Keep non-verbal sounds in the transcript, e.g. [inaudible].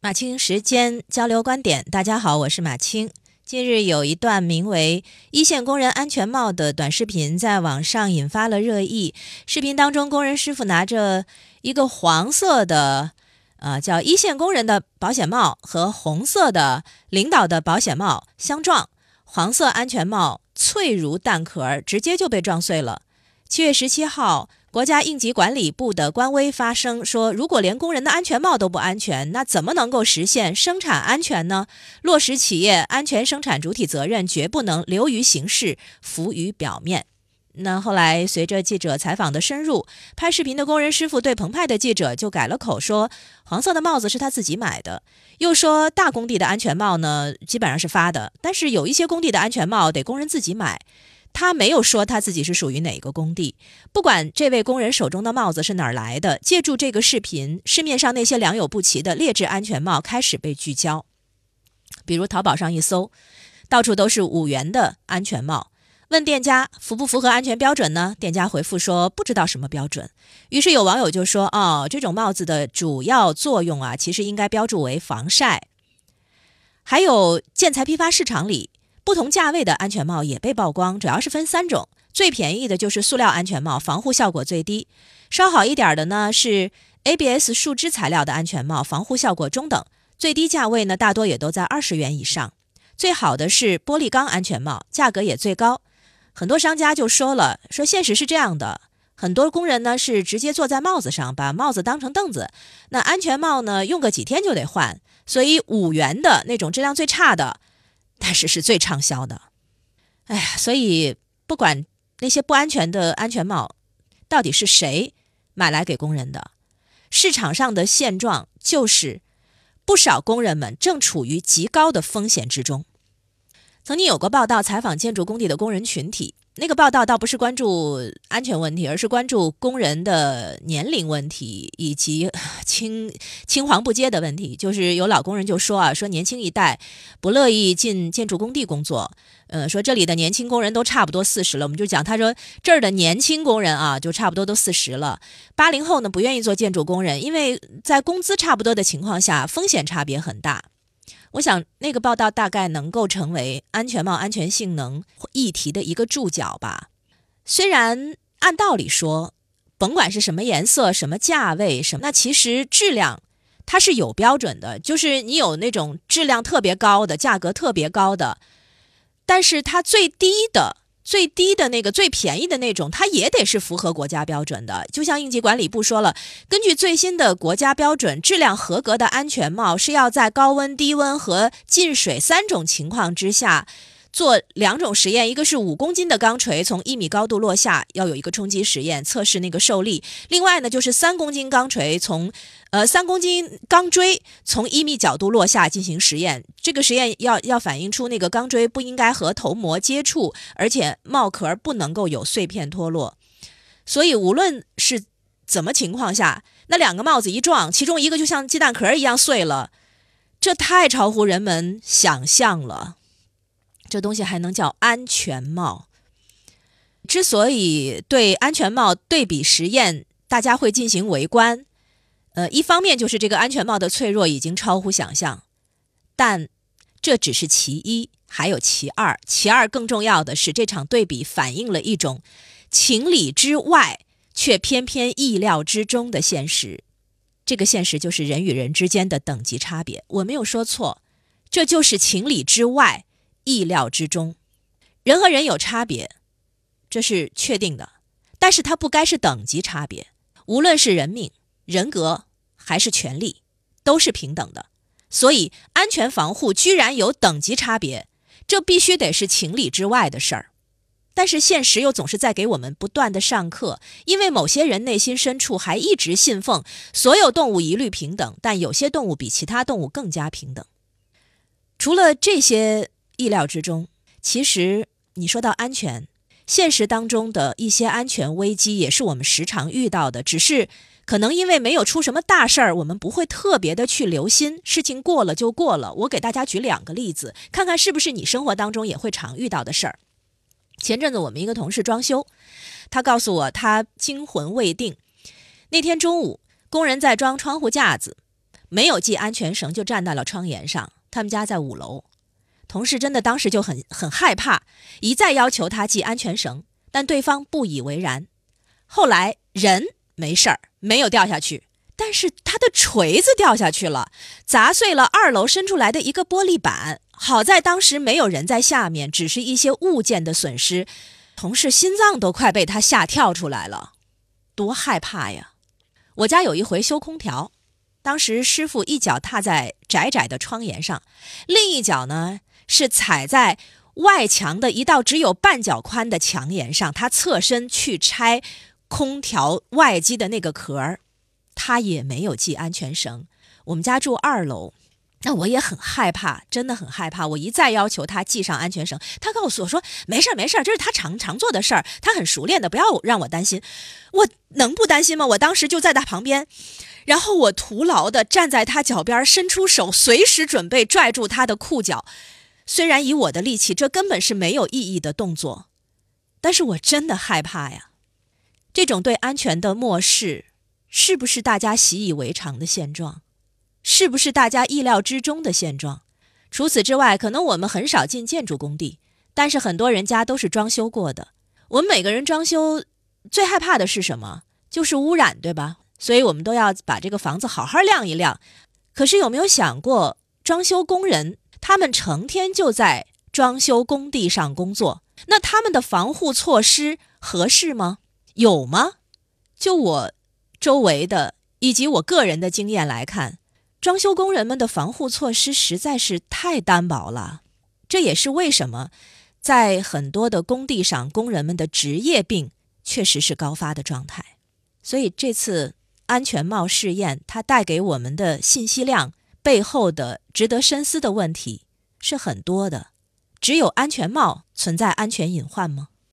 马青时间交流观点，大家好，我是马青。近日有一段名为“一线工人安全帽”的短视频在网上引发了热议。视频当中，工人师傅拿着一个黄色的，呃，叫“一线工人”的保险帽和红色的领导的保险帽相撞，黄色安全帽脆如蛋壳，直接就被撞碎了。七月十七号。国家应急管理部的官微发声说，如果连工人的安全帽都不安全，那怎么能够实现生产安全呢？落实企业安全生产主体责任，绝不能流于形式，浮于表面。那后来随着记者采访的深入，拍视频的工人师傅对澎湃的记者就改了口，说黄色的帽子是他自己买的，又说大工地的安全帽呢基本上是发的，但是有一些工地的安全帽得工人自己买。他没有说他自己是属于哪个工地，不管这位工人手中的帽子是哪儿来的。借助这个视频，市面上那些良莠不齐的劣质安全帽开始被聚焦。比如淘宝上一搜，到处都是五元的安全帽。问店家符不符合安全标准呢？店家回复说不知道什么标准。于是有网友就说：“哦，这种帽子的主要作用啊，其实应该标注为防晒。”还有建材批发市场里。不同价位的安全帽也被曝光，主要是分三种。最便宜的就是塑料安全帽，防护效果最低；稍好一点的呢是 ABS 树脂材料的安全帽，防护效果中等。最低价位呢大多也都在二十元以上。最好的是玻璃钢安全帽，价格也最高。很多商家就说了，说现实是这样的，很多工人呢是直接坐在帽子上，把帽子当成凳子。那安全帽呢用个几天就得换，所以五元的那种质量最差的。但是是最畅销的，哎呀，所以不管那些不安全的安全帽到底是谁买来给工人的，市场上的现状就是不少工人们正处于极高的风险之中。曾经有过报道采访建筑工地的工人群体。那个报道倒不是关注安全问题，而是关注工人的年龄问题以及 [laughs] 青青黄不接的问题。就是有老工人就说啊，说年轻一代不乐意进建筑工地工作。呃，说这里的年轻工人都差不多四十了。我们就讲，他说这儿的年轻工人啊，就差不多都四十了。八零后呢，不愿意做建筑工人，因为在工资差不多的情况下，风险差别很大。我想那个报道大概能够成为安全帽安全性能议题的一个注脚吧。虽然按道理说，甭管是什么颜色、什么价位、什么，那其实质量它是有标准的，就是你有那种质量特别高的、价格特别高的，但是它最低的。最低的那个最便宜的那种，它也得是符合国家标准的。就像应急管理部说了，根据最新的国家标准，质量合格的安全帽是要在高温、低温和进水三种情况之下。做两种实验，一个是五公斤的钢锤从一米高度落下，要有一个冲击实验测试那个受力；另外呢，就是三公斤钢锤从，呃，三公斤钢锥从一米角度落下进行实验。这个实验要要反映出那个钢锥不应该和头膜接触，而且帽壳不能够有碎片脱落。所以无论是怎么情况下，那两个帽子一撞，其中一个就像鸡蛋壳一样碎了，这太超乎人们想象了。这东西还能叫安全帽？之所以对安全帽对比实验，大家会进行围观，呃，一方面就是这个安全帽的脆弱已经超乎想象，但这只是其一，还有其二。其二更重要的是，这场对比反映了一种情理之外却偏偏意料之中的现实。这个现实就是人与人之间的等级差别。我没有说错，这就是情理之外。意料之中，人和人有差别，这是确定的。但是它不该是等级差别，无论是人命、人格还是权利，都是平等的。所以安全防护居然有等级差别，这必须得是情理之外的事儿。但是现实又总是在给我们不断的上课，因为某些人内心深处还一直信奉所有动物一律平等，但有些动物比其他动物更加平等。除了这些。意料之中，其实你说到安全，现实当中的一些安全危机也是我们时常遇到的，只是可能因为没有出什么大事儿，我们不会特别的去留心，事情过了就过了。我给大家举两个例子，看看是不是你生活当中也会常遇到的事儿。前阵子我们一个同事装修，他告诉我他惊魂未定，那天中午工人在装窗户架子，没有系安全绳就站在了窗沿上。他们家在五楼，同事真的当时就很很害怕，一再要求他系安全绳，但对方不以为然。后来人没事儿，没有掉下去，但是他的锤子掉下去了，砸碎了二楼伸出来的一个玻璃板。好在当时没有人在下面，只是一些物件的损失。同事心脏都快被他吓跳出来了，多害怕呀！我家有一回修空调，当时师傅一脚踏在窄窄的窗沿上，另一脚呢是踩在外墙的一道只有半脚宽的墙沿上，他侧身去拆空调外机的那个壳儿，他也没有系安全绳。我们家住二楼。那我也很害怕，真的很害怕。我一再要求他系上安全绳，他告诉我说：“没事儿，没事儿，这是他常常做的事儿，他很熟练的，不要让我担心。”我能不担心吗？我当时就在他旁边，然后我徒劳的站在他脚边，伸出手，随时准备拽住他的裤脚。虽然以我的力气，这根本是没有意义的动作，但是我真的害怕呀。这种对安全的漠视，是不是大家习以为常的现状？是不是大家意料之中的现状？除此之外，可能我们很少进建筑工地，但是很多人家都是装修过的。我们每个人装修最害怕的是什么？就是污染，对吧？所以我们都要把这个房子好好晾一晾。可是有没有想过，装修工人他们成天就在装修工地上工作，那他们的防护措施合适吗？有吗？就我周围的以及我个人的经验来看。装修工人们的防护措施实在是太单薄了，这也是为什么在很多的工地上，工人们的职业病确实是高发的状态。所以这次安全帽试验，它带给我们的信息量背后的值得深思的问题是很多的。只有安全帽存在安全隐患吗？